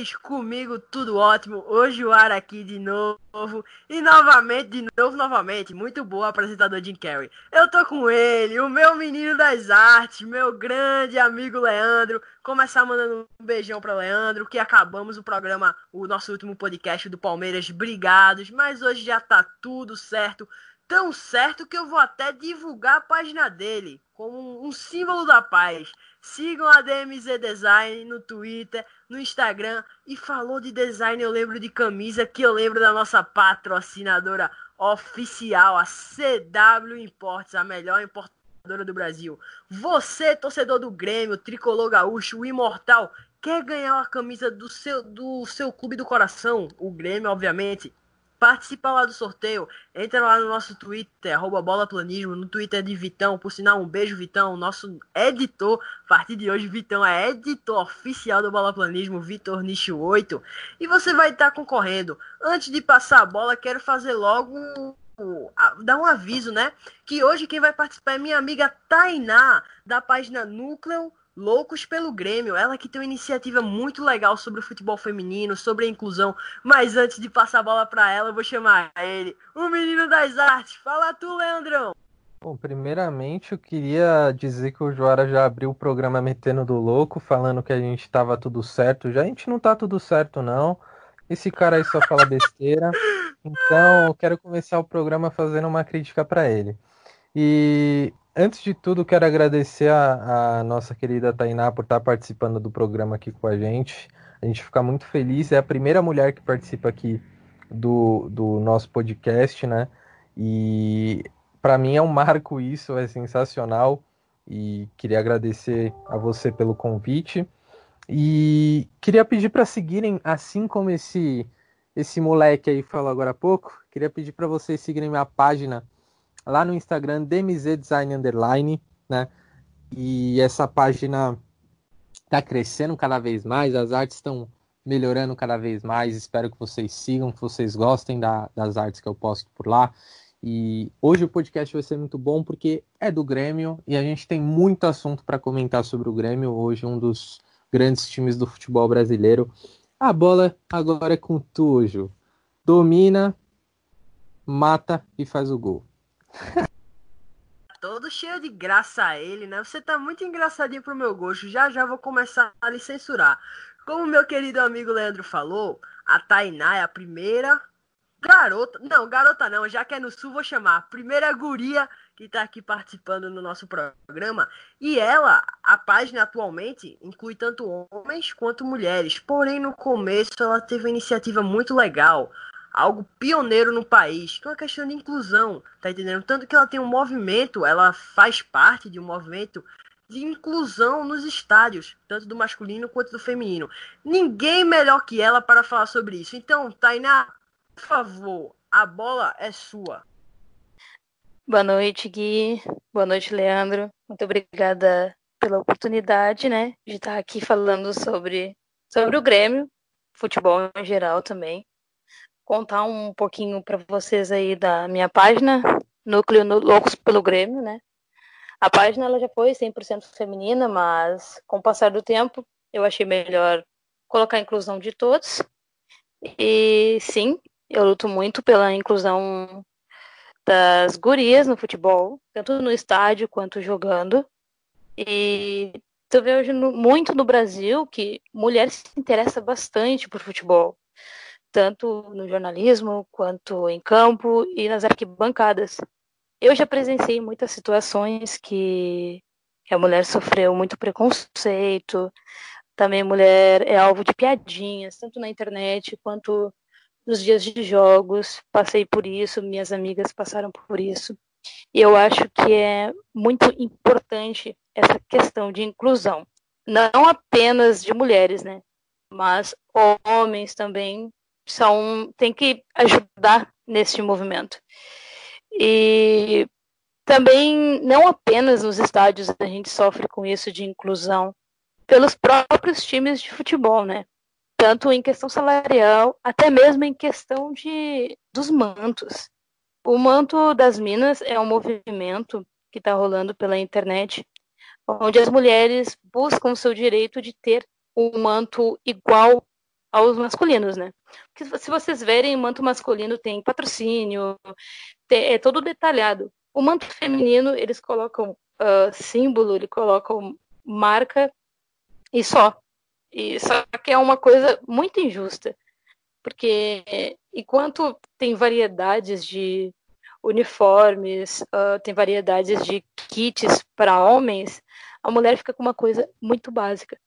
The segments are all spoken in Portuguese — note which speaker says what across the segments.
Speaker 1: vocês? Comigo tudo ótimo. Hoje o ar aqui de novo. E novamente, de novo, novamente. Muito boa, apresentador Jim Carrey. Eu tô com ele, o meu menino das artes, meu grande amigo Leandro. Começar mandando um beijão para Leandro, que acabamos o programa, o nosso último podcast do Palmeiras Brigados. Mas hoje já tá tudo certo. Tão certo que eu vou até divulgar a página dele como um símbolo da paz. Sigam a DMZ Design no Twitter, no Instagram. E falou de design, eu lembro de camisa, que eu lembro da nossa patrocinadora oficial, a CW Imports, a melhor importadora do Brasil. Você, torcedor do Grêmio, tricolor gaúcho, o imortal, quer ganhar uma camisa do seu, do seu clube do coração? O Grêmio, obviamente. Participa lá do sorteio. Entra lá no nosso Twitter, arroba bolaplanismo, no Twitter de Vitão. Por sinal, um beijo, Vitão, nosso editor. A partir de hoje, Vitão é editor oficial do Bolaplanismo, Vitor Nicho 8. E você vai estar concorrendo. Antes de passar a bola, quero fazer logo dar um aviso, né? Que hoje quem vai participar é minha amiga Tainá, da página Núcleo Loucos pelo Grêmio, ela que tem uma iniciativa muito legal sobre o futebol feminino, sobre a inclusão. Mas antes de passar a bola para ela, eu vou chamar ele, o menino das artes. Fala tu, Leandrão.
Speaker 2: Bom, primeiramente eu queria dizer que o Joara já abriu o programa Metendo do Louco, falando que a gente estava tudo certo. Já a gente não tá tudo certo, não. Esse cara aí só fala besteira. Então, eu quero começar o programa fazendo uma crítica para ele. E antes de tudo, quero agradecer a, a, nossa querida Tainá por estar participando do programa aqui com a gente. A gente fica muito feliz. É a primeira mulher que participa aqui do, do nosso podcast, né? E para mim é um marco isso, é sensacional. E queria agradecer a você pelo convite. E queria pedir para seguirem, assim como esse esse moleque aí falou agora há pouco, queria pedir para vocês seguirem minha página lá no Instagram, DMZ Design Underline, né? E essa página está crescendo cada vez mais, as artes estão melhorando cada vez mais. Espero que vocês sigam, que vocês gostem da, das artes que eu posto por lá. E hoje o podcast vai ser muito bom porque é do Grêmio e a gente tem muito assunto para comentar sobre o Grêmio. Hoje, um dos grandes times do futebol brasileiro. A bola agora é com tu, Ju. Domina, mata e faz o gol.
Speaker 1: Todo cheio de graça ele, né? Você tá muito engraçadinho pro meu gosto. Já já vou começar a lhe censurar. Como meu querido amigo Leandro falou, a Tainá é a primeira garota. Não, garota não, já que é no sul, vou chamar. A primeira guria que tá aqui participando no nosso programa. E ela, a página atualmente, inclui tanto homens quanto mulheres. Porém, no começo, ela teve uma iniciativa muito legal algo pioneiro no país, que é uma questão de inclusão, tá entendendo? Tanto que ela tem um movimento, ela faz parte de um movimento de inclusão nos estádios, tanto do masculino quanto do feminino. Ninguém melhor que ela para falar sobre isso. Então, Tainá, por favor, a bola é sua.
Speaker 3: Boa noite, Gui. Boa noite, Leandro. Muito obrigada pela oportunidade, né, de estar aqui falando sobre, sobre o Grêmio, futebol em geral também contar um pouquinho para vocês aí da minha página, Núcleo Loucos pelo Grêmio, né? A página ela já foi 100% feminina, mas com o passar do tempo eu achei melhor colocar a inclusão de todos. E sim, eu luto muito pela inclusão das gurias no futebol, tanto no estádio quanto jogando. E eu vejo muito no Brasil que mulheres se interessam bastante por futebol tanto no jornalismo quanto em campo e nas arquibancadas. Eu já presenciei muitas situações que a mulher sofreu muito preconceito, também mulher é alvo de piadinhas, tanto na internet quanto nos dias de jogos. Passei por isso, minhas amigas passaram por isso. E eu acho que é muito importante essa questão de inclusão, não apenas de mulheres, né? Mas homens também são tem que ajudar nesse movimento. E também não apenas nos estádios a gente sofre com isso de inclusão pelos próprios times de futebol, né? Tanto em questão salarial, até mesmo em questão de dos mantos. O manto das minas é um movimento que está rolando pela internet, onde as mulheres buscam seu direito de ter um manto igual aos masculinos, né? Porque se vocês verem, o manto masculino tem patrocínio, é todo detalhado. O manto feminino, eles colocam uh, símbolo, eles colocam marca e só. E só que é uma coisa muito injusta. Porque enquanto tem variedades de uniformes, uh, tem variedades de kits para homens, a mulher fica com uma coisa muito básica.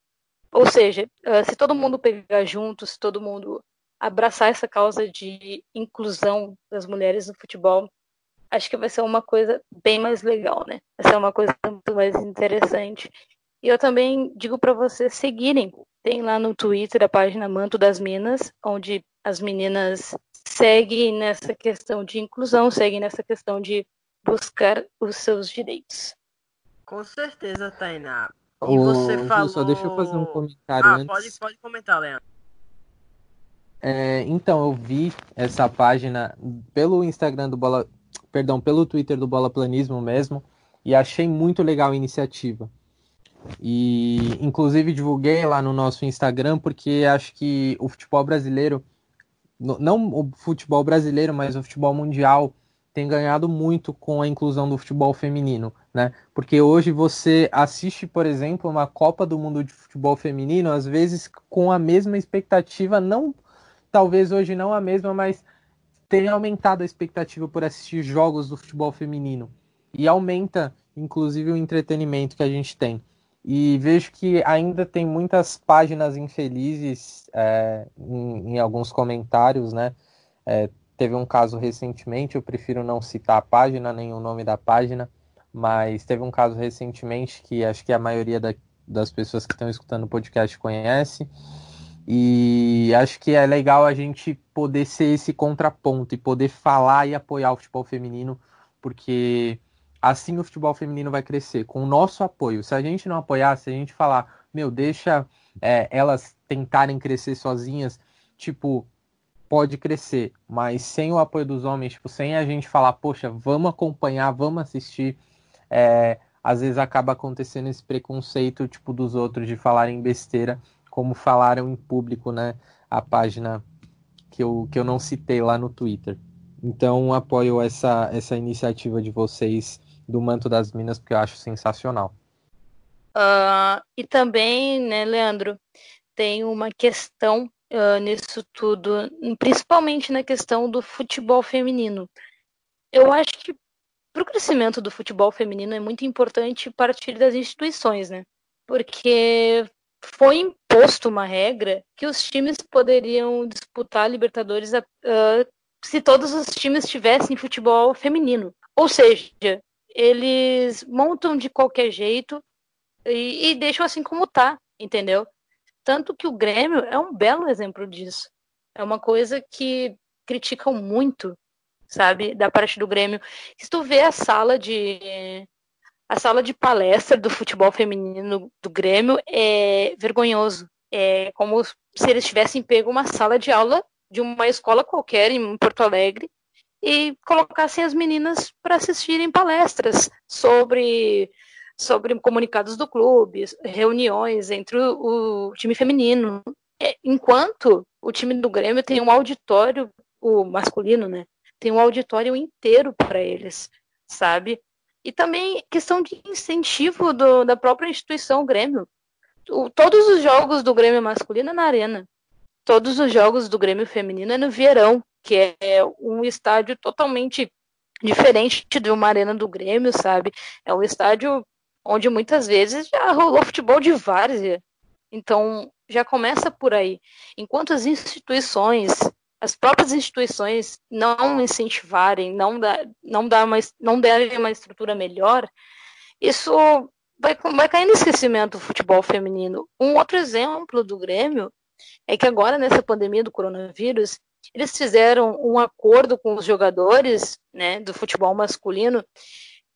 Speaker 3: Ou seja, uh, se todo mundo pegar junto, se todo mundo abraçar essa causa de inclusão das mulheres no futebol, acho que vai ser uma coisa bem mais legal, né? Vai ser uma coisa muito mais interessante. E eu também digo para vocês seguirem. Tem lá no Twitter a página Manto das Minas, onde as meninas seguem nessa questão de inclusão, seguem nessa questão de buscar os seus direitos.
Speaker 1: Com certeza, Tainá.
Speaker 2: E você falou... Só deixa eu fazer um comentário ah, antes.
Speaker 1: Pode, pode comentar, Leandro.
Speaker 2: É, então, eu vi essa página pelo Instagram do Bola... Perdão, pelo Twitter do Bola Planismo mesmo, e achei muito legal a iniciativa. E, inclusive, divulguei lá no nosso Instagram, porque acho que o futebol brasileiro, não o futebol brasileiro, mas o futebol mundial, tem ganhado muito com a inclusão do futebol feminino né? Porque hoje você assiste, por exemplo, uma Copa do Mundo de futebol feminino, às vezes com a mesma expectativa, não talvez hoje não a mesma, mas tem aumentado a expectativa por assistir jogos do futebol feminino e aumenta, inclusive, o entretenimento que a gente tem. E vejo que ainda tem muitas páginas infelizes é, em, em, alguns comentários, né? É, teve um caso recentemente, eu prefiro não citar a página nem o nome da página, mas teve um caso recentemente que acho que a maioria da, das pessoas que estão escutando o podcast conhece. E acho que é legal a gente poder ser esse contraponto e poder falar e apoiar o futebol feminino, porque assim o futebol feminino vai crescer, com o nosso apoio. Se a gente não apoiar, se a gente falar, meu, deixa é, elas tentarem crescer sozinhas, tipo, pode crescer, mas sem o apoio dos homens, tipo, sem a gente falar, poxa, vamos acompanhar, vamos assistir, é, às vezes acaba acontecendo esse preconceito tipo dos outros de falarem besteira, como falaram em público, né? A página que eu, que eu não citei lá no Twitter. Então apoio essa, essa iniciativa de vocês do Manto das Minas, porque eu acho sensacional.
Speaker 3: Uh, e também, né, Leandro, tem uma questão uh, nisso tudo, principalmente na questão do futebol feminino. Eu acho que para o crescimento do futebol feminino é muito importante partir das instituições, né? Porque foi imposto uma regra que os times poderiam disputar Libertadores uh, se todos os times tivessem futebol feminino. Ou seja, eles montam de qualquer jeito e, e deixam assim como tá, entendeu? Tanto que o Grêmio é um belo exemplo disso. É uma coisa que criticam muito sabe, da parte do Grêmio. Se tu vê a sala de a sala de palestra do futebol feminino do Grêmio é vergonhoso. É como se eles tivessem pego uma sala de aula de uma escola qualquer em Porto Alegre e colocassem as meninas para assistirem palestras sobre sobre comunicados do clube, reuniões entre o, o time feminino. É, enquanto o time do Grêmio tem um auditório, o masculino, né? tem um auditório inteiro para eles, sabe? E também questão de incentivo do, da própria instituição Grêmio. O, todos os jogos do Grêmio masculino é na arena. Todos os jogos do Grêmio feminino é no Vieirão, que é um estádio totalmente diferente de uma arena do Grêmio, sabe? É um estádio onde muitas vezes já rolou futebol de várzea. Então, já começa por aí. Enquanto as instituições as próprias instituições não incentivarem, não, dá, não, dá uma, não derem uma estrutura melhor, isso vai, vai cair no esquecimento o futebol feminino. Um outro exemplo do Grêmio é que agora, nessa pandemia do coronavírus, eles fizeram um acordo com os jogadores né, do futebol masculino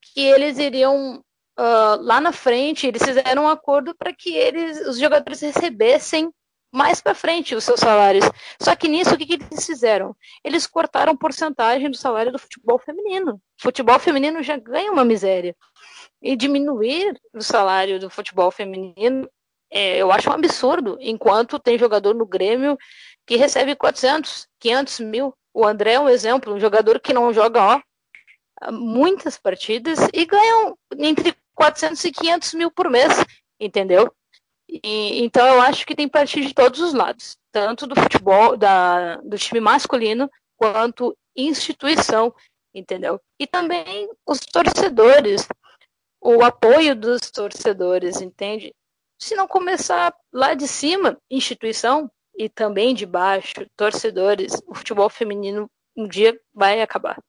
Speaker 3: que eles iriam uh, lá na frente, eles fizeram um acordo para que eles, os jogadores recebessem mais para frente os seus salários. Só que nisso, o que, que, eles fizeram? Eles cortaram porcentagem do salário do futebol feminino. O futebol feminino já ganha uma miséria. E diminuir o salário do futebol feminino É, eu acho um absurdo, enquanto tem jogador no Grêmio que recebe 400, 500 mil. O André é um exemplo, um jogador que não joga ó, muitas partidas e ganha entre 400 e 500 mil por mês, entendeu? E, então eu acho que tem partir de todos os lados, tanto do futebol, da, do time masculino, quanto instituição, entendeu? E também os torcedores, o apoio dos torcedores, entende? Se não começar lá de cima, instituição, e também de baixo, torcedores, o futebol feminino um dia vai acabar.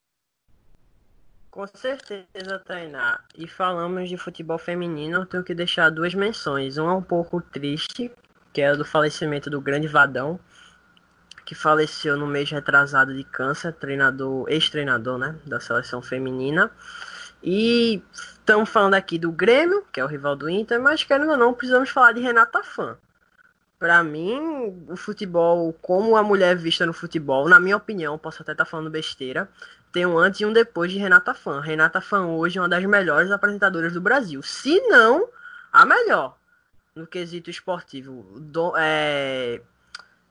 Speaker 1: Com certeza, Tainá. E falamos de futebol feminino, eu tenho que deixar duas menções. Uma um pouco triste, que é do falecimento do grande Vadão, que faleceu no mês retrasado de câncer, treinador, ex-treinador, né, da seleção feminina. E estamos falando aqui do Grêmio, que é o rival do Inter, mas querendo ou não, precisamos falar de Renata Fã. Para mim, o futebol, como a mulher vista no futebol, na minha opinião, posso até estar tá falando besteira, tem um antes e um depois de Renata Fã. Renata Fã hoje é uma das melhores apresentadoras do Brasil, se não a melhor no quesito esportivo. Do, é,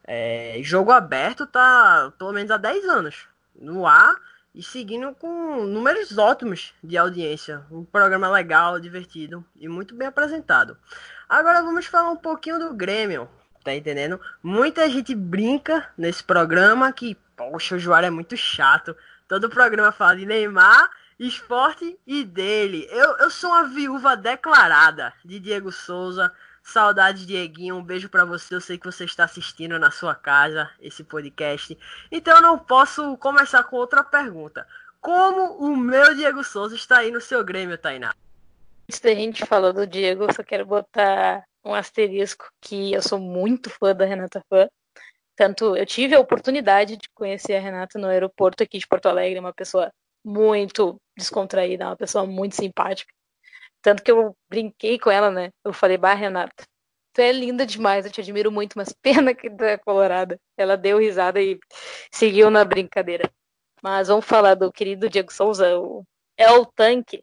Speaker 1: é, jogo aberto tá pelo menos há 10 anos no ar e seguindo com números ótimos de audiência. Um programa legal, divertido e muito bem apresentado. Agora vamos falar um pouquinho do Grêmio, tá entendendo? Muita gente brinca nesse programa que, poxa, o Joara é muito chato. Todo programa fala de Neymar, esporte e dele. Eu, eu sou uma viúva declarada de Diego Souza. Saudades, Dieguinho. Um beijo para você. Eu sei que você está assistindo na sua casa esse podcast. Então eu não posso começar com outra pergunta. Como o meu Diego Souza está aí no seu Grêmio, Tainá?
Speaker 3: Antes da gente falar do Diego, eu só quero botar um asterisco que eu sou muito fã da Renata Fã. Tanto eu tive a oportunidade de conhecer a Renata no aeroporto aqui de Porto Alegre, uma pessoa muito descontraída, uma pessoa muito simpática. Tanto que eu brinquei com ela, né? Eu falei, bah, Renata, tu é linda demais, eu te admiro muito, mas pena que tu é colorada. Ela deu risada e seguiu na brincadeira. Mas vamos falar do querido Diego Souza, o é o tanque.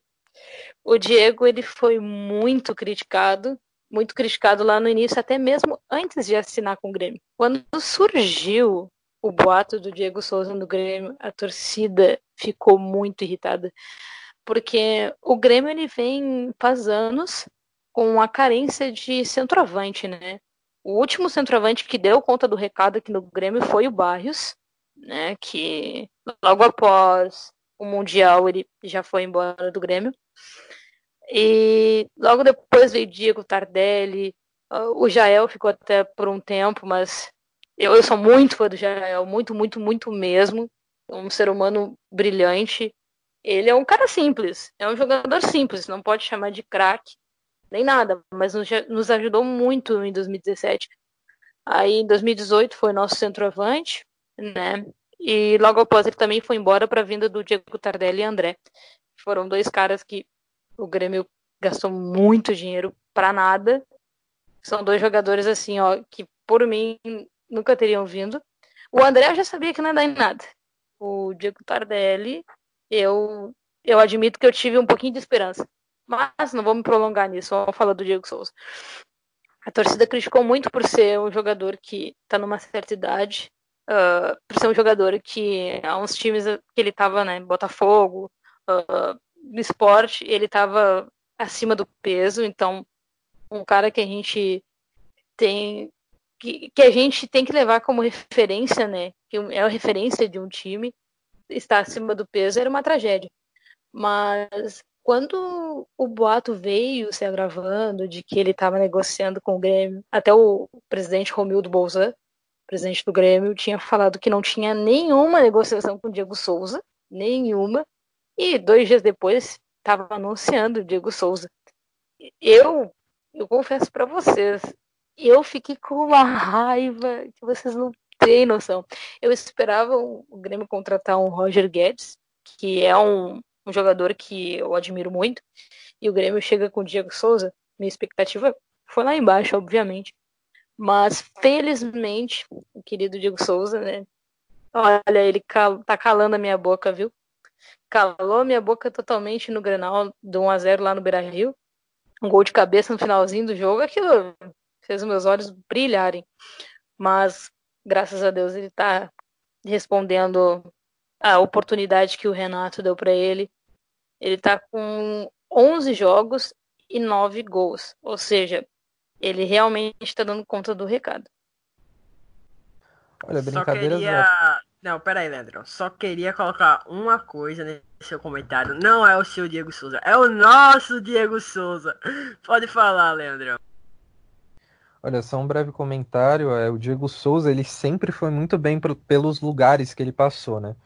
Speaker 3: O Diego, ele foi muito criticado, muito criticado lá no início, até mesmo antes de assinar com o Grêmio. Quando surgiu o boato do Diego Souza no Grêmio, a torcida ficou muito irritada porque o Grêmio ele vem faz anos com a carência de centroavante, né? O último centroavante que deu conta do recado aqui no Grêmio foi o Barrios, né? Que logo após o Mundial ele já foi embora do Grêmio. E logo depois veio Diego Tardelli, o Jael ficou até por um tempo, mas eu, eu sou muito fã do Jael, muito, muito, muito mesmo. Um ser humano brilhante, ele é um cara simples, é um jogador simples, não pode chamar de craque nem nada, mas nos, nos ajudou muito em 2017. Aí em 2018 foi nosso centroavante, né? E logo após ele também foi embora para a vinda do Diego Tardelli e André. Foram dois caras que o Grêmio gastou muito dinheiro para nada. São dois jogadores assim, ó, que por mim nunca teriam vindo. O André eu já sabia que não ia dar em nada. O Diego Tardelli eu, eu admito que eu tive um pouquinho de esperança. Mas não vou me prolongar nisso, vamos falar do Diego Souza. A torcida criticou muito por ser um jogador que está numa certa idade, uh, por ser um jogador que há uns times que ele estava, né, Botafogo, uh, no esporte, ele estava acima do peso, então um cara que a gente tem que, que a gente tem que levar como referência, né, que é a referência de um time, estar acima do peso era uma tragédia. Mas quando o boato veio se agravando de que ele estava negociando com o Grêmio, até o presidente Romildo Bolzan, presidente do Grêmio, tinha falado que não tinha nenhuma negociação com o Diego Souza, nenhuma, e dois dias depois estava anunciando o Diego Souza. Eu, eu confesso para vocês, eu fiquei com uma raiva que vocês não tem noção. Eu esperava o Grêmio contratar um Roger Guedes, que é um, um jogador que eu admiro muito, e o Grêmio chega com o Diego Souza. Minha expectativa foi lá embaixo, obviamente. Mas, felizmente, o querido Diego Souza, né? Olha, ele cal tá calando a minha boca, viu? Calou a minha boca totalmente no Grenal do 1x0 lá no Beira Rio. Um gol de cabeça no finalzinho do jogo, aquilo fez meus olhos brilharem. Mas, graças a Deus, ele está respondendo a oportunidade que o Renato deu para ele. Ele está com 11 jogos e 9 gols. Ou seja, ele realmente está dando conta do recado.
Speaker 2: Olha, brincadeira.
Speaker 1: Queria... Não, pera aí, Leandro. Só queria colocar uma coisa nesse seu comentário. Não é o seu Diego Souza, é o nosso Diego Souza. Pode falar, Leandro.
Speaker 2: Olha, só um breve comentário. É, o Diego Souza, ele sempre foi muito bem pelos lugares que ele passou, né?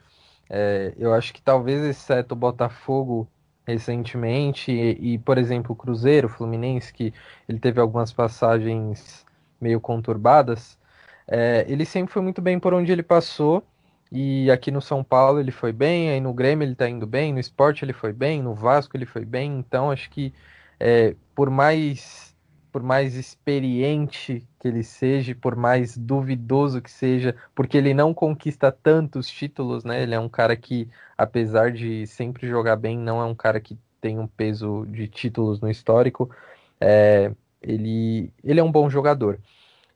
Speaker 2: É, eu acho que talvez, exceto o Botafogo recentemente, e, e, por exemplo, o Cruzeiro, Fluminense, que ele teve algumas passagens meio conturbadas, é, ele sempre foi muito bem por onde ele passou. E aqui no São Paulo ele foi bem, aí no Grêmio ele tá indo bem, no esporte ele foi bem, no Vasco ele foi bem. Então acho que é, por mais por mais experiente que ele seja, por mais duvidoso que seja, porque ele não conquista tantos títulos, né? Ele é um cara que, apesar de sempre jogar bem, não é um cara que tem um peso de títulos no histórico. É, ele, ele é um bom jogador.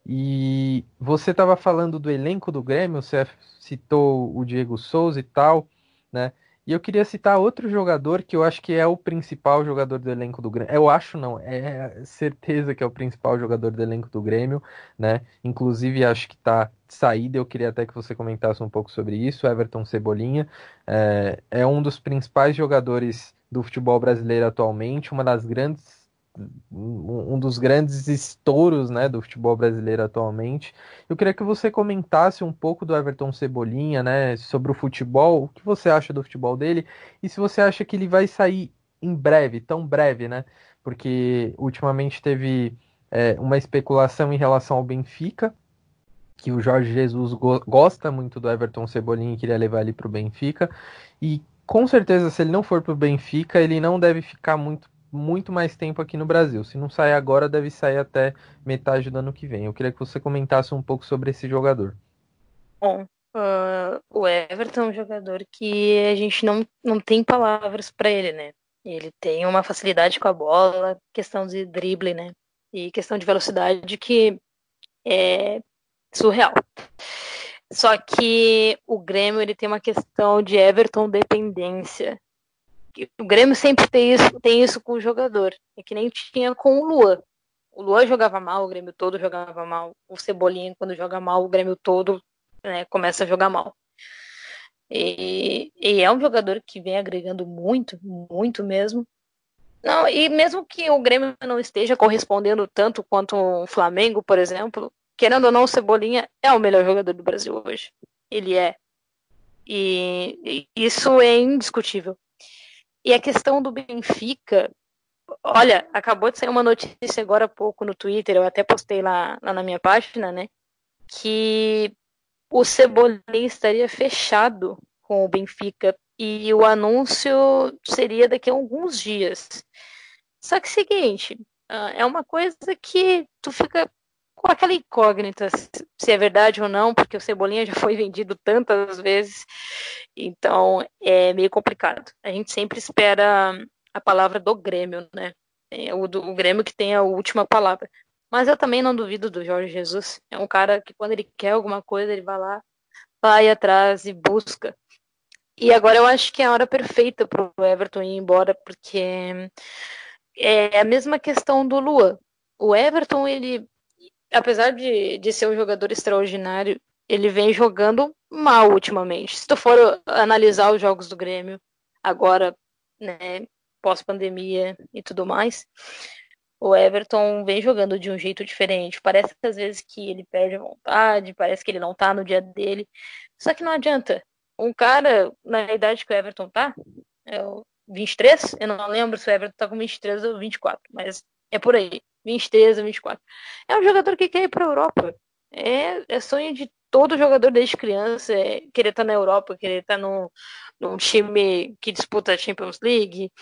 Speaker 2: E você estava falando do elenco do Grêmio, você citou o Diego Souza e tal, né? E eu queria citar outro jogador que eu acho que é o principal jogador do elenco do Grêmio. Eu acho não, é certeza que é o principal jogador do elenco do Grêmio, né? Inclusive acho que tá de saída, eu queria até que você comentasse um pouco sobre isso. Everton Cebolinha é, é um dos principais jogadores do futebol brasileiro atualmente, uma das grandes um dos grandes estouros né, do futebol brasileiro atualmente. Eu queria que você comentasse um pouco do Everton Cebolinha, né, sobre o futebol, o que você acha do futebol dele e se você acha que ele vai sair em breve, tão breve, né? Porque ultimamente teve é, uma especulação em relação ao Benfica, que o Jorge Jesus go gosta muito do Everton Cebolinha e queria levar ele para o Benfica. E com certeza, se ele não for para o Benfica, ele não deve ficar muito muito mais tempo aqui no Brasil. Se não sair agora, deve sair até metade do ano que vem. Eu queria que você comentasse um pouco sobre esse jogador.
Speaker 3: Bom, uh, o Everton é um jogador que a gente não, não tem palavras para ele, né? Ele tem uma facilidade com a bola, questão de drible, né? E questão de velocidade que é surreal. Só que o Grêmio ele tem uma questão de Everton dependência o Grêmio sempre tem isso, tem isso com o jogador. É que nem tinha com o Luan. O Luan jogava mal, o Grêmio todo jogava mal. O Cebolinha, quando joga mal, o Grêmio todo né, começa a jogar mal. E, e, é um jogador que vem agregando muito, muito mesmo. Não, e mesmo que o Grêmio não esteja correspondendo tanto quanto o Flamengo, por exemplo, querendo ou não, o Cebolinha é o melhor jogador do Brasil hoje. Ele é. E, e isso é indiscutível. E a questão do Benfica, olha, acabou de sair uma notícia agora há pouco no Twitter, eu até postei lá, lá na minha página, né? Que o Cebolinha estaria fechado com o Benfica e o anúncio seria daqui a alguns dias. Só que é seguinte, ah, é uma coisa que tu fica com aquela incógnita se é verdade ou não, porque o Cebolinha já foi vendido tantas vezes, então é meio complicado. A gente sempre espera a palavra do Grêmio, né? É o, do, o Grêmio que tem a última palavra. Mas eu também não duvido do Jorge Jesus. É um cara que quando ele quer alguma coisa, ele vai lá, vai atrás e busca. E agora eu acho que é a hora perfeita para o Everton ir embora, porque é a mesma questão do Lua. O Everton, ele apesar de, de ser um jogador extraordinário, ele vem jogando mal ultimamente. Se tu for analisar os jogos do Grêmio, agora, né, pós-pandemia e tudo mais, o Everton vem jogando de um jeito diferente. Parece que às vezes que ele perde a vontade, parece que ele não tá no dia dele. Só que não adianta. Um cara, na idade que o Everton tá, é o 23, eu não lembro se o Everton tá com 23 ou 24, mas é por aí. 23 a 24. É um jogador que quer ir para a Europa. É, é sonho de todo jogador desde criança é querer estar tá na Europa, querer estar tá num, num time que disputa a Champions League,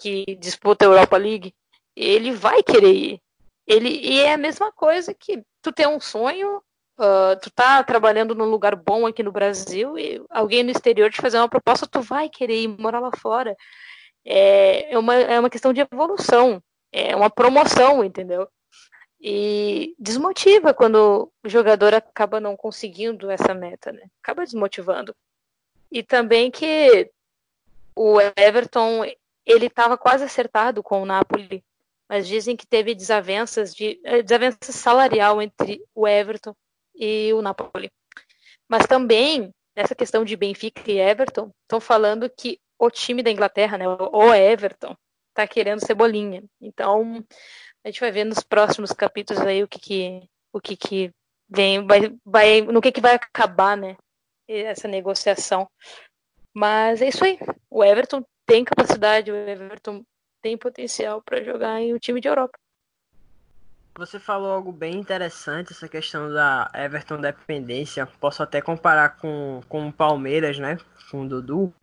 Speaker 3: que disputa a Europa League. Ele vai querer ir. Ele, e é a mesma coisa que tu tem um sonho, uh, tu tá trabalhando num lugar bom aqui no Brasil e alguém no exterior te fazer uma proposta, tu vai querer ir morar lá fora. É, é, uma, é uma questão de evolução é uma promoção, entendeu? E desmotiva quando o jogador acaba não conseguindo essa meta, né? Acaba desmotivando. E também que o Everton, ele estava quase acertado com o Napoli, mas dizem que teve desavenças de eh, desavença salarial entre o Everton e o Napoli. Mas também nessa questão de Benfica e Everton, estão falando que o time da Inglaterra, né, o Everton, está querendo cebolinha. Então, a gente vai ver nos próximos capítulos aí o que que, o que, que vem, vai, vai, no que, que vai acabar, né, essa negociação. Mas é isso aí. O Everton tem capacidade, o Everton tem potencial para jogar em um time de Europa.
Speaker 1: Você falou algo bem interessante, essa questão da Everton dependência. Posso até comparar com, com o Palmeiras, né? Com o Dudu.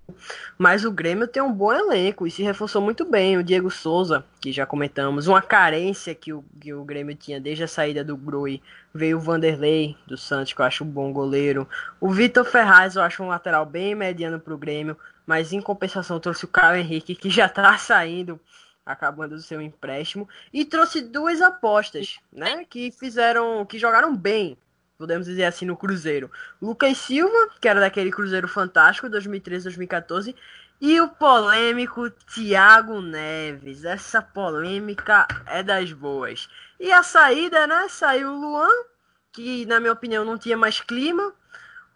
Speaker 1: Mas o Grêmio tem um bom elenco e se reforçou muito bem. O Diego Souza, que já comentamos, uma carência que o, que o Grêmio tinha desde a saída do Grui. Veio o Vanderlei do Santos, que eu acho um bom goleiro. O Vitor Ferraz, eu acho um lateral bem mediano para o Grêmio. Mas em compensação trouxe o Caio Henrique, que já está saindo acabando o seu empréstimo e trouxe duas apostas, né, que fizeram, que jogaram bem, podemos dizer assim no Cruzeiro. Lucas Silva, que era daquele Cruzeiro fantástico 2013-2014, e o polêmico Thiago Neves. Essa polêmica é das boas. E a saída, né? Saiu o Luan, que na minha opinião não tinha mais clima.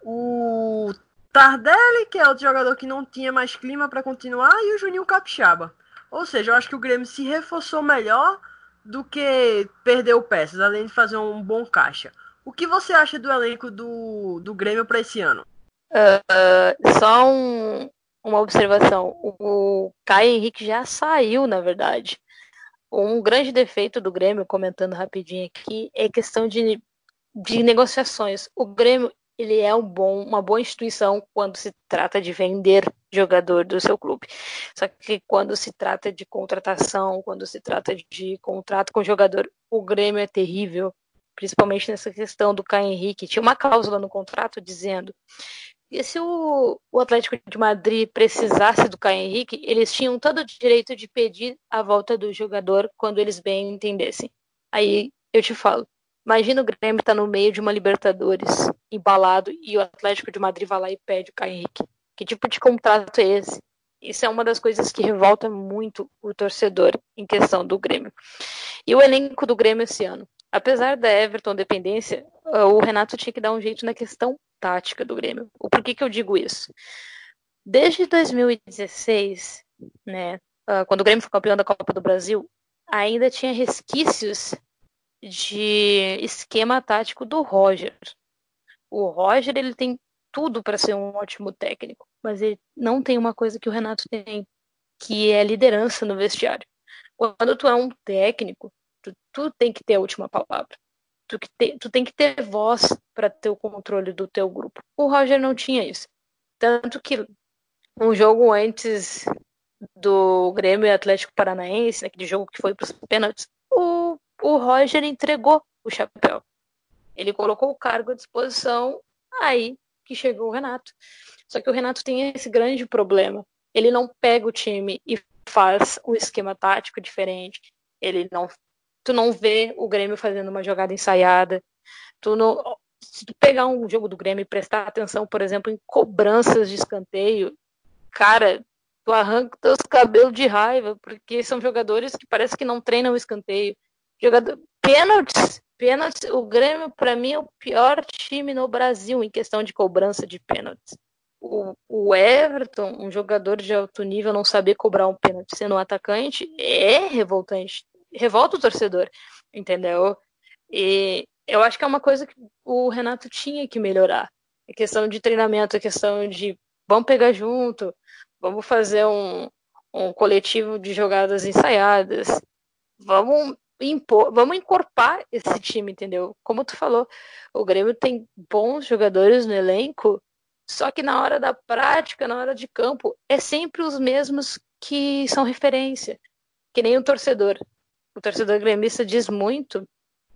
Speaker 1: O Tardelli, que é outro jogador que não tinha mais clima para continuar, e o Juninho Capixaba. Ou seja, eu acho que o Grêmio se reforçou melhor do que perdeu peças, além de fazer um bom caixa. O que você acha do elenco do, do Grêmio para esse ano?
Speaker 3: Uh, só um, uma observação. O Caio Henrique já saiu, na verdade. Um grande defeito do Grêmio, comentando rapidinho aqui, é questão de, de negociações. O Grêmio ele é um bom, uma boa instituição quando se trata de vender jogador do seu clube. Só que quando se trata de contratação, quando se trata de contrato com jogador, o Grêmio é terrível, principalmente nessa questão do Caio Henrique. Tinha uma cláusula no contrato dizendo que se o, o Atlético de Madrid precisasse do Caio Henrique, eles tinham todo o direito de pedir a volta do jogador quando eles bem entendessem. Aí eu te falo, Imagina o Grêmio estar tá no meio de uma Libertadores, embalado, e o Atlético de Madrid vai lá e pede o Caio Henrique. Que tipo de contrato é esse? Isso é uma das coisas que revolta muito o torcedor em questão do Grêmio. E o elenco do Grêmio esse ano. Apesar da Everton dependência, ah, o Renato tinha que dar um jeito na questão tática do Grêmio. O porquê que eu digo isso? Desde 2016, né, ah, quando o Grêmio foi campeão da Copa do Brasil, ainda tinha resquícios de esquema tático do Roger. O Roger ele tem tudo para ser um ótimo técnico, mas ele não tem uma coisa que o Renato tem, que é liderança no vestiário. Quando tu é um técnico, tu, tu tem que ter a última palavra. Tu, que te, tu tem que ter voz para ter o controle do teu grupo. O Roger não tinha isso. Tanto que um jogo antes do Grêmio e Atlético Paranaense, aquele jogo que foi para os pênaltis, o Roger entregou o chapéu. Ele colocou o cargo à disposição, aí que chegou o Renato. Só que o Renato tem esse grande problema. Ele não pega o time e faz um esquema tático diferente. Ele não, tu não vê o Grêmio fazendo uma jogada ensaiada. Tu não, se tu pegar um jogo do Grêmio e prestar atenção, por exemplo, em cobranças de escanteio, cara, tu arranca teus cabelos de raiva, porque são jogadores que parece que não treinam o escanteio. Jogador, pênaltis, pênaltis. O Grêmio, para mim, é o pior time no Brasil em questão de cobrança de pênaltis. O, o Everton, um jogador de alto nível, não saber cobrar um pênalti sendo um atacante é revoltante. Revolta o torcedor, entendeu? E eu acho que é uma coisa que o Renato tinha que melhorar. É questão de treinamento, é questão de vamos pegar junto, vamos fazer um, um coletivo de jogadas ensaiadas, vamos impor, vamos encorpar esse time, entendeu? Como tu falou, o Grêmio tem bons jogadores no elenco, só que na hora da prática, na hora de campo, é sempre os mesmos que são referência, que nem o torcedor. O torcedor gremista diz muito,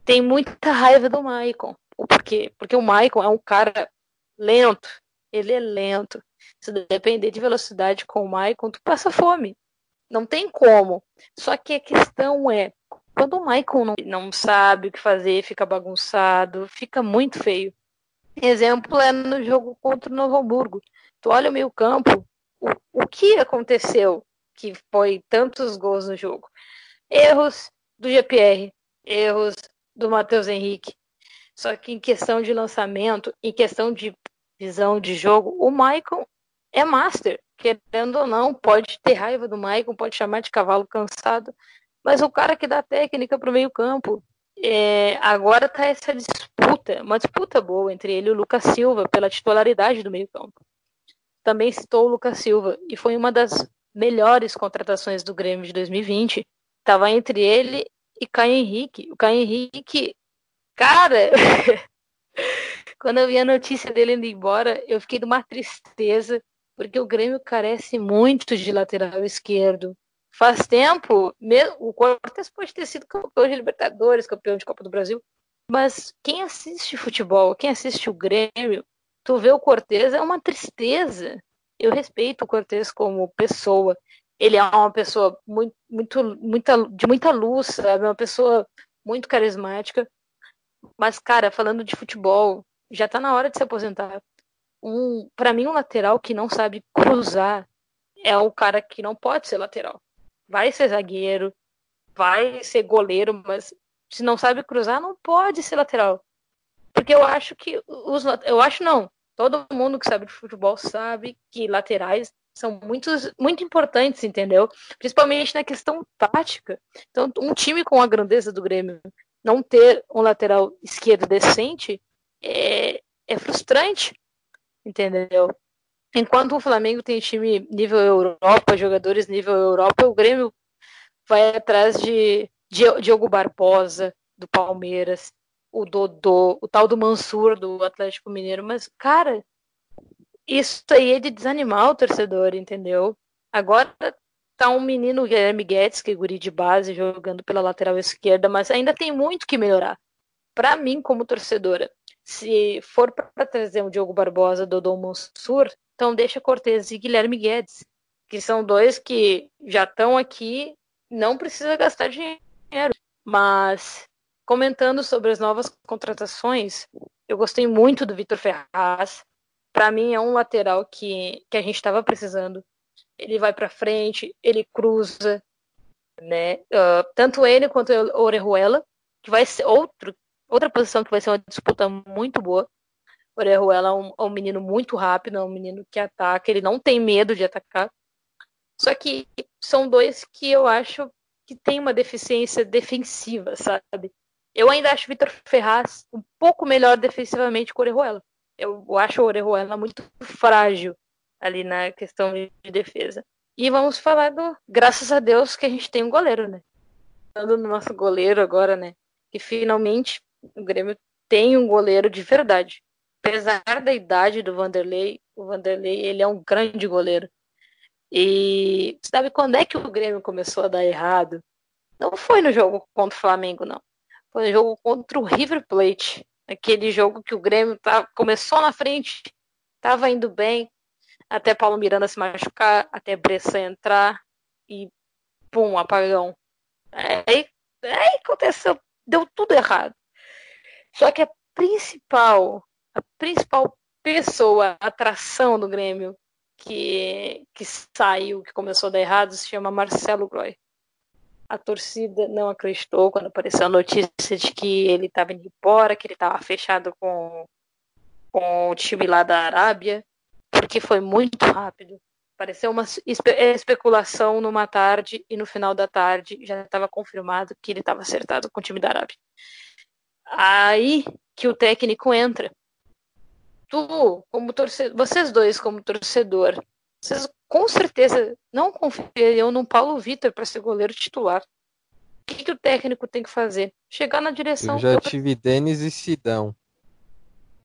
Speaker 3: tem muita raiva do Maicon. Por quê? Porque o Maicon é um cara lento, ele é lento. Se depender de velocidade com o Maicon, tu passa fome. Não tem como. Só que a questão é, quando o Michael não, não sabe o que fazer, fica bagunçado, fica muito feio. Exemplo é no jogo contra o Novo Hamburgo. Tu olha o meio campo, o, o que aconteceu que foi tantos gols no jogo? Erros do GPR, erros do Matheus Henrique. Só que em questão de lançamento, em questão de visão de jogo, o Michael é master. Querendo ou não, pode ter raiva do Michael, pode chamar de cavalo cansado, mas o cara que dá técnica para o meio-campo. É, agora tá essa disputa, uma disputa boa entre ele e o Lucas Silva pela titularidade do meio-campo. Também citou o Lucas Silva e foi uma das melhores contratações do Grêmio de 2020. Tava entre ele e Caio Henrique. O Caio Henrique, cara, quando eu vi a notícia dele indo embora, eu fiquei de uma tristeza, porque o Grêmio carece muito de lateral esquerdo. Faz tempo, o Cortes pode ter sido campeão de Libertadores, campeão de Copa do Brasil, mas quem assiste futebol, quem assiste o Grêmio, tu vê o Cortes é uma tristeza. Eu respeito o Cortes como pessoa. Ele é uma pessoa muito, muito, muita, de muita luz, sabe? Uma pessoa muito carismática. Mas, cara, falando de futebol, já tá na hora de se aposentar. Um, para mim, um lateral que não sabe cruzar é o cara que não pode ser lateral vai ser zagueiro, vai ser goleiro, mas se não sabe cruzar, não pode ser lateral. Porque eu acho que os eu acho não, todo mundo que sabe de futebol sabe que laterais são muito, muito importantes, entendeu? Principalmente na questão tática. Então, um time com a grandeza do Grêmio não ter um lateral esquerdo decente é, é frustrante, entendeu? Enquanto o Flamengo tem time nível Europa, jogadores nível Europa, o Grêmio vai atrás de Diogo Barbosa, do Palmeiras, o Dodô, o tal do Mansur, do Atlético Mineiro. Mas, cara, isso aí é de desanimar o torcedor, entendeu? Agora tá um menino Guilherme Guedes, que é guri de base, jogando pela lateral esquerda, mas ainda tem muito que melhorar. Para mim, como torcedora, se for para trazer um Diogo Barbosa, Dodô Mansur, então deixa Cortez e Guilherme Guedes, que são dois que já estão aqui, não precisa gastar dinheiro. Mas comentando sobre as novas contratações, eu gostei muito do Vitor Ferraz. Para mim é um lateral que, que a gente estava precisando. Ele vai para frente, ele cruza, né? Uh, tanto ele quanto o Orejuela, que vai ser outro, outra posição que vai ser uma disputa muito boa. Orejuela é um, é um menino muito rápido, é um menino que ataca, ele não tem medo de atacar. Só que são dois que eu acho que tem uma deficiência defensiva, sabe? Eu ainda acho o Vitor Ferraz um pouco melhor defensivamente que o Orejuela. Eu acho o Orejuela muito frágil ali na questão de defesa. E vamos falar do. Graças a Deus que a gente tem um goleiro, né? Falando no nosso goleiro agora, né? Que finalmente o Grêmio tem um goleiro de verdade apesar da idade do Vanderlei, o Vanderlei ele é um grande goleiro. E sabe quando é que o Grêmio começou a dar errado? Não foi no jogo contra o Flamengo, não. Foi no jogo contra o River Plate. Aquele jogo que o Grêmio tá, começou na frente, estava indo bem, até Paulo Miranda se machucar, até Bressan entrar e pum, apagão. Aí, aí aconteceu, deu tudo errado. Só que a principal a principal pessoa, atração do Grêmio que, que saiu, que começou a dar errado, se chama Marcelo Groy. A torcida não acreditou quando apareceu a notícia de que ele estava indo embora, que ele estava fechado com, com o time lá da Arábia, porque foi muito rápido. Pareceu uma espe especulação numa tarde e no final da tarde já estava confirmado que ele estava acertado com o time da Arábia. Aí que o técnico entra tu, como torcedor, vocês dois como torcedor, vocês com certeza não confiariam no Paulo Vitor para ser goleiro titular. O que, que, o técnico tem que fazer? Chegar na direção.
Speaker 2: Eu já tive Denis e Sidão.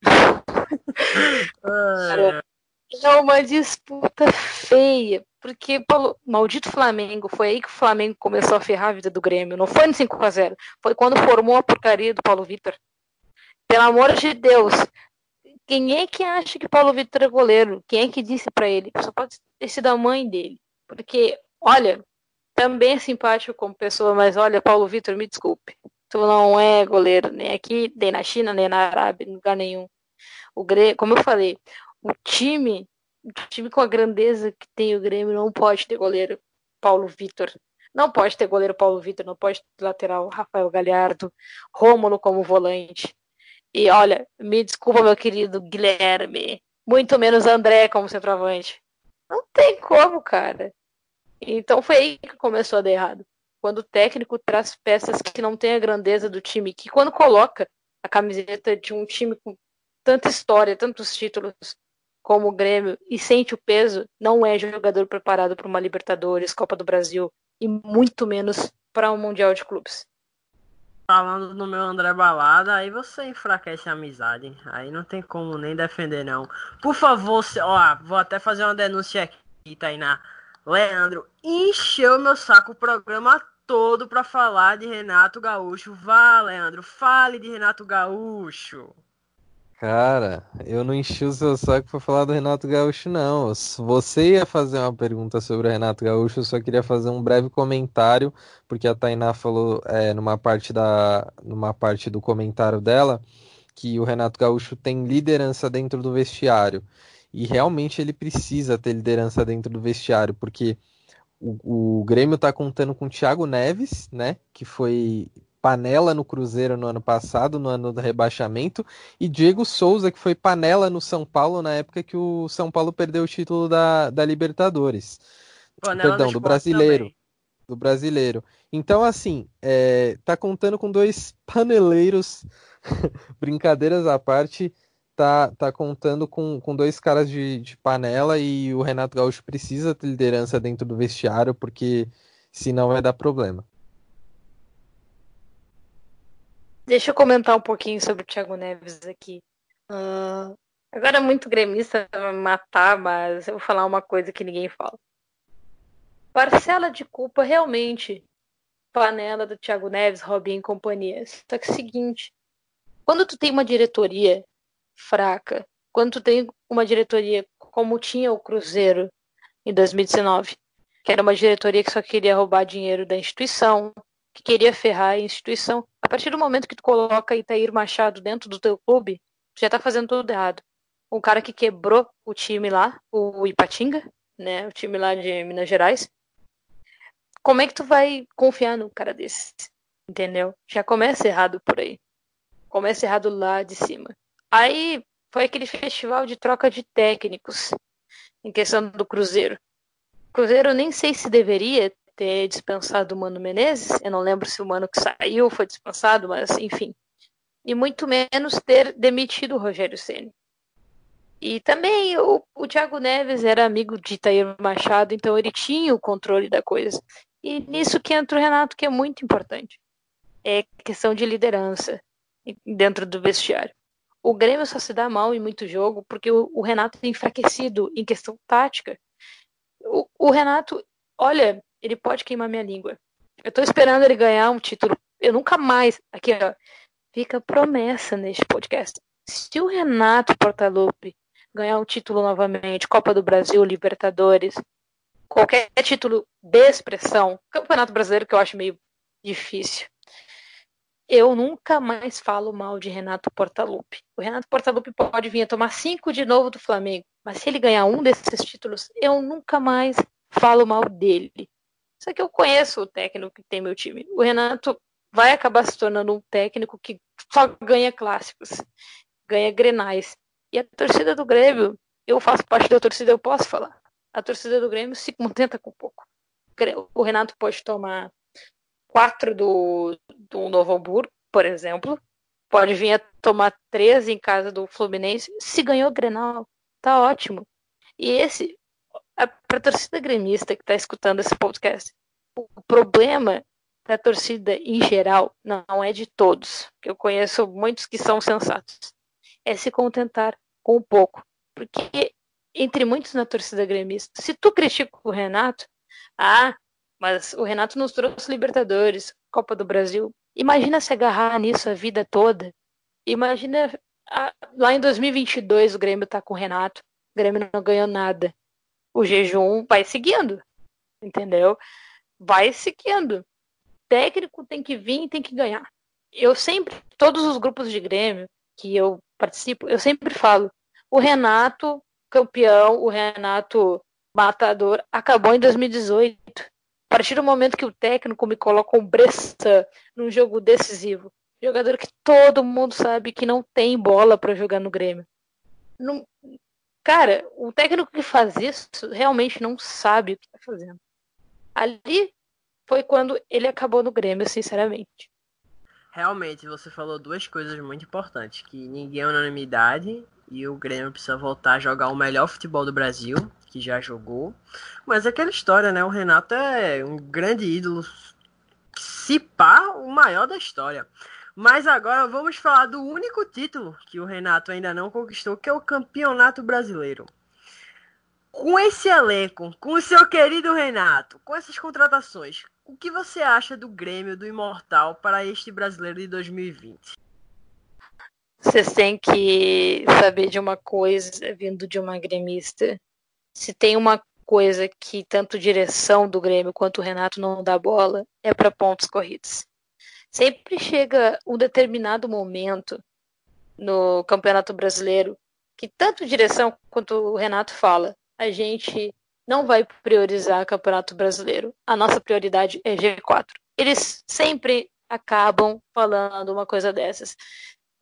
Speaker 3: é uma disputa feia, porque maldito Flamengo, foi aí que o Flamengo começou a ferrar a vida do Grêmio. Não foi no 5 a 0 foi quando formou a porcaria do Paulo Vitor. Pelo amor de Deus, quem é que acha que Paulo Vitor é goleiro? Quem é que disse para ele? Só pode ter sido a mãe dele. Porque, olha, também é simpático como pessoa, mas olha, Paulo Vitor, me desculpe. Tu não é goleiro nem aqui, nem na China, nem na Arábia, em lugar nenhum. O Grêmio, como eu falei, o time, time com a grandeza que tem o Grêmio não pode ter goleiro Paulo Vitor. Não pode ter goleiro Paulo Vitor, não pode ter lateral Rafael Galhardo, Rômulo como volante. E olha, me desculpa, meu querido Guilherme, muito menos André como centroavante. Não tem como, cara. Então foi aí que começou a dar errado. Quando o técnico traz peças que não têm a grandeza do time, que quando coloca a camiseta de um time com tanta história, tantos títulos como o Grêmio e sente o peso, não é jogador preparado para uma Libertadores, Copa do Brasil e muito menos para um Mundial de Clubes.
Speaker 1: Falando no meu André Balada, aí você enfraquece a amizade. Aí não tem como nem defender, não. Por favor, ó, vou até fazer uma denúncia aqui, Tainá. Leandro encheu meu saco o programa todo para falar de Renato Gaúcho. Vá, Leandro, fale de Renato Gaúcho.
Speaker 2: Cara, eu não enchi o seu saco pra falar do Renato Gaúcho, não. Você ia fazer uma pergunta sobre o Renato Gaúcho, eu só queria fazer um breve comentário, porque a Tainá falou é, numa, parte da, numa parte do comentário dela que o Renato Gaúcho tem liderança dentro do vestiário. E realmente ele precisa ter liderança dentro do vestiário, porque o, o Grêmio tá contando com o Thiago Neves, né? Que foi panela no Cruzeiro no ano passado, no ano do rebaixamento, e Diego Souza, que foi panela no São Paulo na época que o São Paulo perdeu o título da, da Libertadores. Panela Perdão, do brasileiro. Também. Do brasileiro. Então, assim, é, tá contando com dois paneleiros, brincadeiras à parte, tá, tá contando com, com dois caras de, de panela e o Renato Gaúcho precisa ter liderança dentro do vestiário, porque senão vai dar problema.
Speaker 3: Deixa eu comentar um pouquinho sobre o Thiago Neves aqui. Uh, agora muito gremista matar, mas eu vou falar uma coisa que ninguém fala. Parcela de culpa realmente panela do Thiago Neves, Robin e companhia. Só que é o seguinte, quando tu tem uma diretoria fraca, quando tu tem uma diretoria como tinha o Cruzeiro em 2019, que era uma diretoria que só queria roubar dinheiro da instituição, que queria ferrar a instituição. Partir do momento que tu coloca Itair Machado dentro do teu clube, tu já tá fazendo tudo errado. Um cara que quebrou o time lá, o Ipatinga, né, o time lá de Minas Gerais. Como é que tu vai confiar num cara desse? Entendeu? Já começa errado por aí. Começa errado lá de cima. Aí foi aquele festival de troca de técnicos em questão do Cruzeiro. Cruzeiro nem sei se deveria ter dispensado o Mano Menezes. Eu não lembro se o Mano que saiu foi dispensado, mas enfim. E muito menos ter demitido o Rogério Ceni. E também o, o Thiago Neves era amigo de Itair Machado, então ele tinha o controle da coisa. E nisso que entra o Renato, que é muito importante. É questão de liderança dentro do vestiário. O Grêmio só se dá mal em muito jogo porque o, o Renato é enfraquecido em questão tática. O, o Renato, olha, ele pode queimar minha língua. Eu tô esperando ele ganhar um título. Eu nunca mais. Aqui, ó. Fica promessa neste podcast. Se o Renato Portaluppi ganhar um título novamente, Copa do Brasil, Libertadores, qualquer título de expressão, Campeonato Brasileiro, que eu acho meio difícil. Eu nunca mais falo mal de Renato Portaluppi. O Renato Portaluppi pode vir a tomar cinco de novo do Flamengo, mas se ele ganhar um desses títulos, eu nunca mais falo mal dele. Só que eu conheço o técnico que tem meu time. O Renato vai acabar se tornando um técnico que só ganha clássicos, ganha grenais. E a torcida do Grêmio, eu faço parte da torcida, eu posso falar. A torcida do Grêmio se contenta com pouco. O Renato pode tomar quatro do, do Novo Hamburgo, por exemplo. Pode vir a tomar três em casa do Fluminense. Se ganhou Grenal, tá ótimo. E esse para a torcida gremista que está escutando esse podcast, o problema da torcida em geral não é de todos, que eu conheço muitos que são sensatos, é se contentar com um pouco, porque entre muitos na torcida gremista, se tu critica o Renato, ah, mas o Renato nos trouxe Libertadores, Copa do Brasil, imagina se agarrar nisso a vida toda, imagina ah, lá em 2022 o Grêmio tá com o Renato, o Grêmio não ganhou nada, o jejum vai seguindo, entendeu? vai seguindo. Técnico tem que vir e tem que ganhar. Eu sempre, todos os grupos de Grêmio que eu participo, eu sempre falo, o Renato campeão, o Renato matador, acabou em 2018. A partir do momento que o técnico me coloca um Bressan num jogo decisivo, jogador que todo mundo sabe que não tem bola para jogar no Grêmio. Não... Cara, o técnico que faz isso realmente não sabe o que está fazendo. Ali foi quando ele acabou no Grêmio, sinceramente.
Speaker 1: Realmente, você falou duas coisas muito importantes, que ninguém é unanimidade e o Grêmio precisa voltar a jogar o melhor futebol do Brasil, que já jogou. Mas é aquela história, né? O Renato é um grande ídolo, se pá, o maior da história. Mas agora vamos falar do único título que o Renato ainda não conquistou, que é o Campeonato Brasileiro. Com esse elenco, com o seu querido Renato, com essas contratações, o que você acha do Grêmio do Imortal para este brasileiro de 2020?
Speaker 3: Vocês têm que saber de uma coisa vindo de uma gremista. Se tem uma coisa que tanto direção do Grêmio quanto o Renato não dá bola, é para pontos corridos. Sempre chega um determinado momento no Campeonato Brasileiro que tanto direção quanto o Renato fala, a gente não vai priorizar o Campeonato Brasileiro. A nossa prioridade é G4. Eles sempre acabam falando uma coisa dessas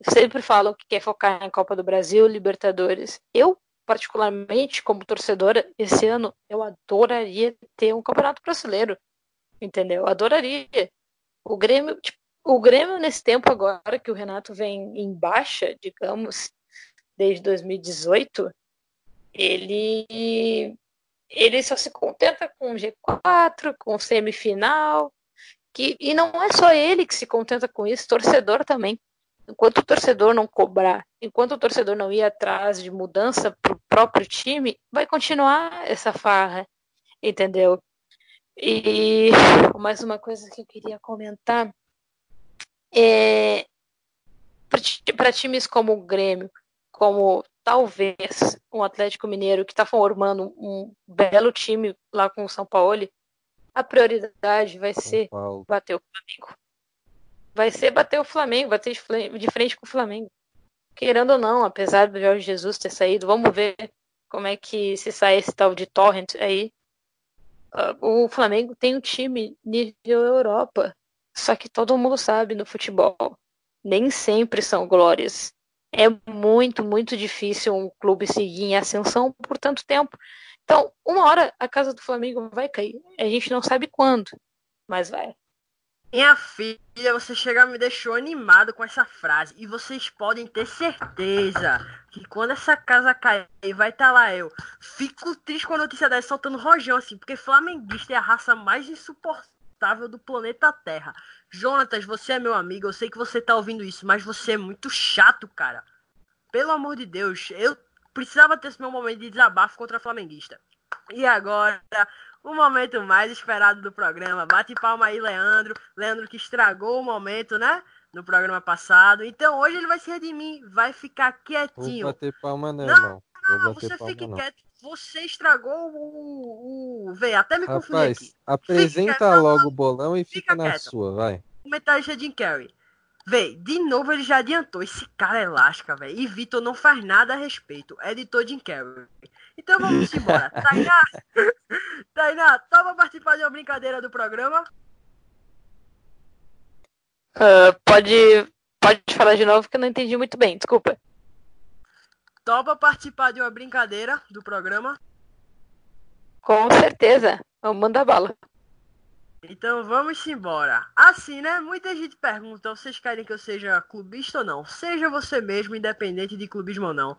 Speaker 3: sempre falam que quer focar em Copa do Brasil, Libertadores. Eu, particularmente, como torcedora, esse ano eu adoraria ter um campeonato brasileiro. Entendeu? Adoraria. O Grêmio, tipo, o Grêmio nesse tempo agora que o Renato vem em baixa, digamos, desde 2018, ele ele só se contenta com G4, com semifinal, que e não é só ele que se contenta com isso, torcedor também enquanto o torcedor não cobrar, enquanto o torcedor não ir atrás de mudança para o próprio time, vai continuar essa farra, entendeu? E mais uma coisa que eu queria comentar é para times como o Grêmio, como talvez um Atlético Mineiro que está formando um belo time lá com o São Paulo, a prioridade vai ser bater o Flamengo vai ser bater o Flamengo, bater de frente com o Flamengo. Querendo ou não, apesar do Jorge Jesus ter saído, vamos ver como é que se sai esse tal de Torrent aí. Ah, o Flamengo tem um time nível Europa. Só que todo mundo sabe no futebol. Nem sempre são glórias. É muito, muito difícil um clube seguir em ascensão por tanto tempo. Então, uma hora a casa do Flamengo vai cair. A gente não sabe quando, mas vai.
Speaker 1: Minha filha, você chega me deixou animado com essa frase. E vocês podem ter certeza que quando essa casa cair, vai estar tá lá eu. Fico triste com a notícia dessa soltando rojão, assim, porque flamenguista é a raça mais insuportável do planeta Terra. Jonatas, você é meu amigo, eu sei que você tá ouvindo isso, mas você é muito chato, cara. Pelo amor de Deus, eu precisava ter esse meu momento de desabafo contra flamenguista. E agora, o momento mais esperado do programa. Bate palma aí, Leandro. Leandro que estragou o momento, né? No programa passado. Então hoje ele vai se redimir, vai ficar quietinho.
Speaker 2: Vou bater palma não, não.
Speaker 1: Não, não, você fique não. quieto. Você estragou o. o... Vê, até me
Speaker 2: confundi Rapaz, aqui. apresenta logo o bolão e fica, fica na quieto. sua, vai.
Speaker 1: Comentarista Jim Carrey. Véi, de novo ele já adiantou. Esse cara é lasca, velho. E Vitor não faz nada a respeito. Editor Jim Carrey. Então vamos embora. Tainá, Tainá, topa participar de uma brincadeira do programa?
Speaker 3: Uh, pode, pode falar de novo que eu não entendi muito bem, desculpa.
Speaker 1: Topa participar de uma brincadeira do programa?
Speaker 3: Com certeza. Vamos mandar bala.
Speaker 1: Então vamos embora. Assim, né? Muita gente pergunta: vocês querem que eu seja clubista ou não? Seja você mesmo, independente de clubismo ou não.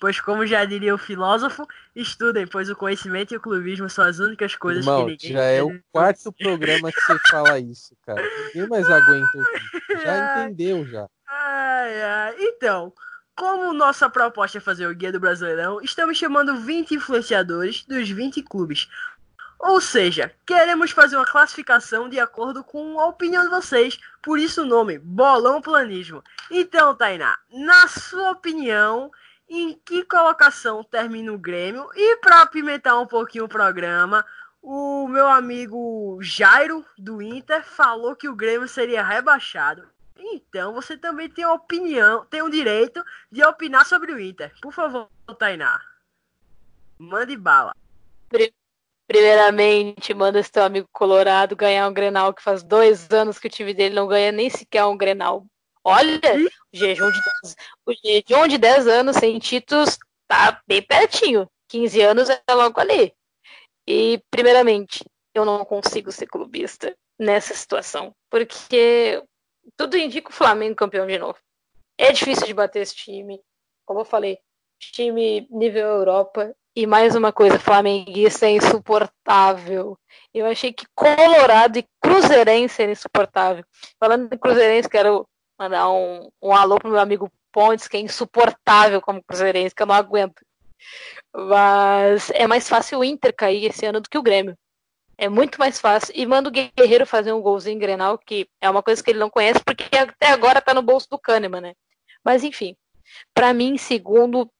Speaker 1: Pois, como já diria o filósofo, estudem, pois o conhecimento e o clubismo são as únicas coisas
Speaker 2: Irmão,
Speaker 1: que ninguém.
Speaker 2: Já é o quarto programa que você fala isso, cara. Ninguém mais aguenta. Já entendeu, já.
Speaker 1: Ai, ai. Então, como nossa proposta é fazer o Guia do Brasileirão, estamos chamando 20 influenciadores dos 20 clubes. Ou seja, queremos fazer uma classificação de acordo com a opinião de vocês. Por isso o nome, Bolão Planismo. Então, Tainá, na sua opinião, em que colocação termina o Grêmio. E para apimentar um pouquinho o programa, o meu amigo Jairo, do Inter, falou que o Grêmio seria rebaixado. Então você também tem uma opinião, tem o direito de opinar sobre o Inter. Por favor, Tainá. Mande bala.
Speaker 3: Primeiramente, manda esse teu amigo colorado ganhar um Grenal que faz dois anos que o time dele não ganha nem sequer um Grenal. Olha, o jejum de 10, o jejum de 10 anos sem títulos tá bem pertinho. 15 anos é logo ali. E, primeiramente, eu não consigo ser clubista nessa situação, porque tudo indica o Flamengo campeão de novo. É difícil de bater esse time. Como eu falei, time nível Europa. E mais uma coisa, flamenguista é insuportável. Eu achei que Colorado e Cruzeirense era insuportável. Falando em Cruzeirense, quero mandar um, um alô pro meu amigo Pontes, que é insuportável como Cruzeirense, que eu não aguento. Mas é mais fácil o Inter cair esse ano do que o Grêmio. É muito mais fácil. E manda o Guerreiro fazer um golzinho em Grenal, que é uma coisa que ele não conhece, porque até agora tá no bolso do Kahneman, né? Mas enfim, para mim, segundo,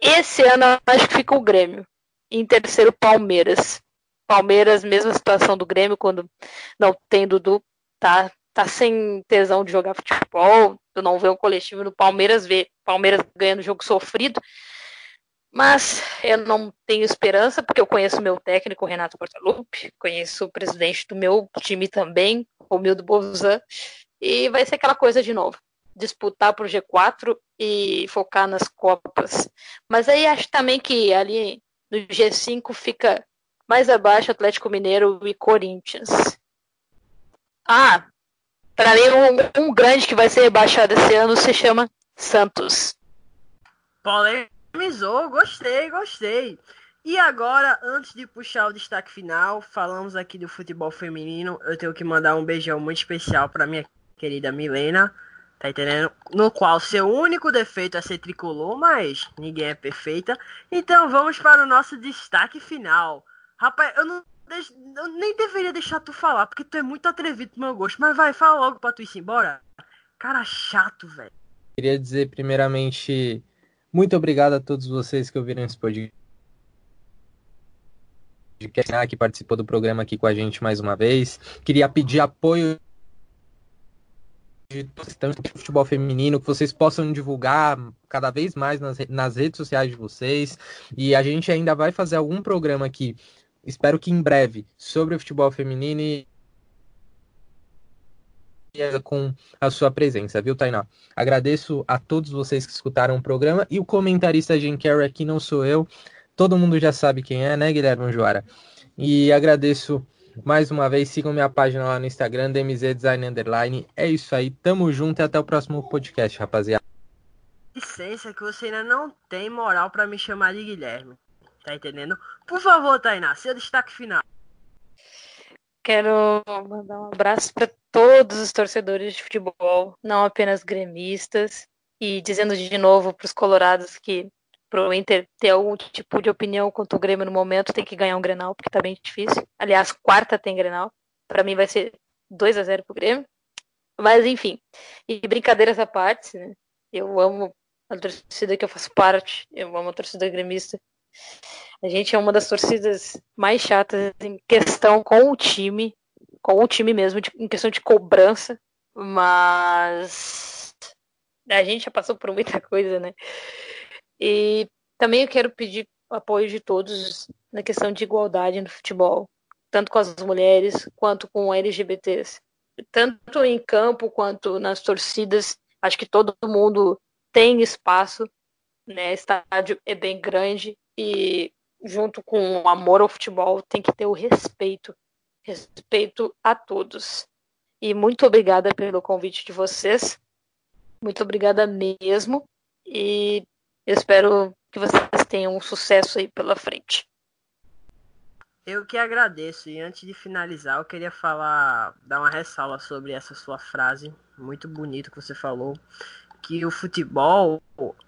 Speaker 3: esse ano acho que fica o Grêmio. Em terceiro, Palmeiras. Palmeiras, mesma situação do Grêmio, quando não tem Dudu, tá, tá sem tesão de jogar futebol, tu não vê o coletivo no Palmeiras, vê Palmeiras ganhando jogo sofrido. Mas eu não tenho esperança, porque eu conheço o meu técnico, Renato Portaluppi, conheço o presidente do meu time também, o Mildo Bozan, e vai ser aquela coisa de novo. Disputar para o G4 e focar nas Copas. Mas aí acho também que ali no G5 fica mais abaixo Atlético Mineiro e Corinthians. Ah, para mim um, um, grande que vai ser rebaixado esse ano se chama Santos.
Speaker 1: Polêmica Polemizou, gostei, gostei. E agora, antes de puxar o destaque final, falamos aqui do futebol feminino. Eu tenho que mandar um beijão muito especial para minha querida Milena, tá entendendo? No qual seu único defeito é ser tricolor, mas ninguém é perfeita. Então vamos para o nosso destaque final. Rapaz, eu não eu nem deveria deixar tu falar, porque tu é muito atrevido pro meu gosto. Mas vai, fala logo pra tu ir embora. Cara chato, velho.
Speaker 2: Queria dizer primeiramente muito obrigado a todos vocês que ouviram esse podcast que participou do programa aqui com a gente mais uma vez. Queria pedir apoio de de futebol feminino, que vocês possam divulgar cada vez mais nas, nas redes sociais de vocês. E a gente ainda vai fazer algum programa aqui, espero que em breve, sobre o futebol feminino e com a sua presença, viu, Tainá? Agradeço a todos vocês que escutaram o programa e o comentarista Jim Carrey aqui não sou eu. Todo mundo já sabe quem é, né, Guilherme Joara? E agradeço mais uma vez. Sigam minha página lá no Instagram, DMZ Design Underline. É isso aí, tamo junto e até o próximo podcast, rapaziada.
Speaker 1: Licença que você ainda não tem moral para me chamar de Guilherme. Tá entendendo? Por favor, Tainá, seu destaque final.
Speaker 3: Quero mandar um abraço para todos os torcedores de futebol, não apenas gremistas, e dizendo de novo para os colorados que para o Inter ter algum tipo de opinião quanto o Grêmio no momento tem que ganhar um Grenal, porque está bem difícil. Aliás, quarta tem Grenal. Para mim vai ser 2 a 0 pro Grêmio. Mas enfim, e brincadeiras à parte, né? Eu amo a torcida que eu faço parte, eu amo a torcida gremista. A gente é uma das torcidas mais chatas em questão com o time, com o time mesmo, de, em questão de cobrança, mas a gente já passou por muita coisa, né? E também eu quero pedir apoio de todos na questão de igualdade no futebol, tanto com as mulheres quanto com LGBTs. Tanto em campo quanto nas torcidas, acho que todo mundo tem espaço, né? Estádio é bem grande e junto com o amor ao futebol, tem que ter o respeito. Respeito a todos. E muito obrigada pelo convite de vocês. Muito obrigada mesmo. E espero que vocês tenham um sucesso aí pela frente.
Speaker 1: Eu que agradeço. E antes de finalizar, eu queria falar, dar uma ressalva sobre essa sua frase. Muito bonito que você falou que o futebol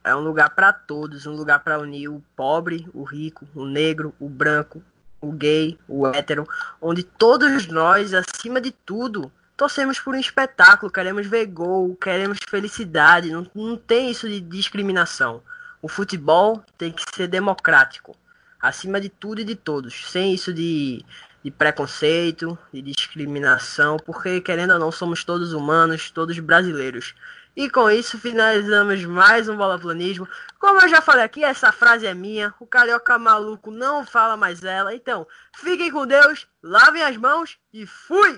Speaker 1: é um lugar para todos, um lugar para unir o pobre, o rico, o negro, o branco, o gay, o hétero, onde todos nós, acima de tudo, torcemos por um espetáculo, queremos ver gol, queremos felicidade, não, não tem isso de discriminação. O futebol tem que ser democrático. acima de tudo e de todos, sem isso de, de preconceito, de discriminação, porque querendo ou não somos todos humanos, todos brasileiros. E com isso finalizamos mais um Bola Planismo. Como eu já falei aqui, essa frase é minha. O carioca maluco não fala mais ela. Então, fiquem com Deus, lavem as mãos e fui!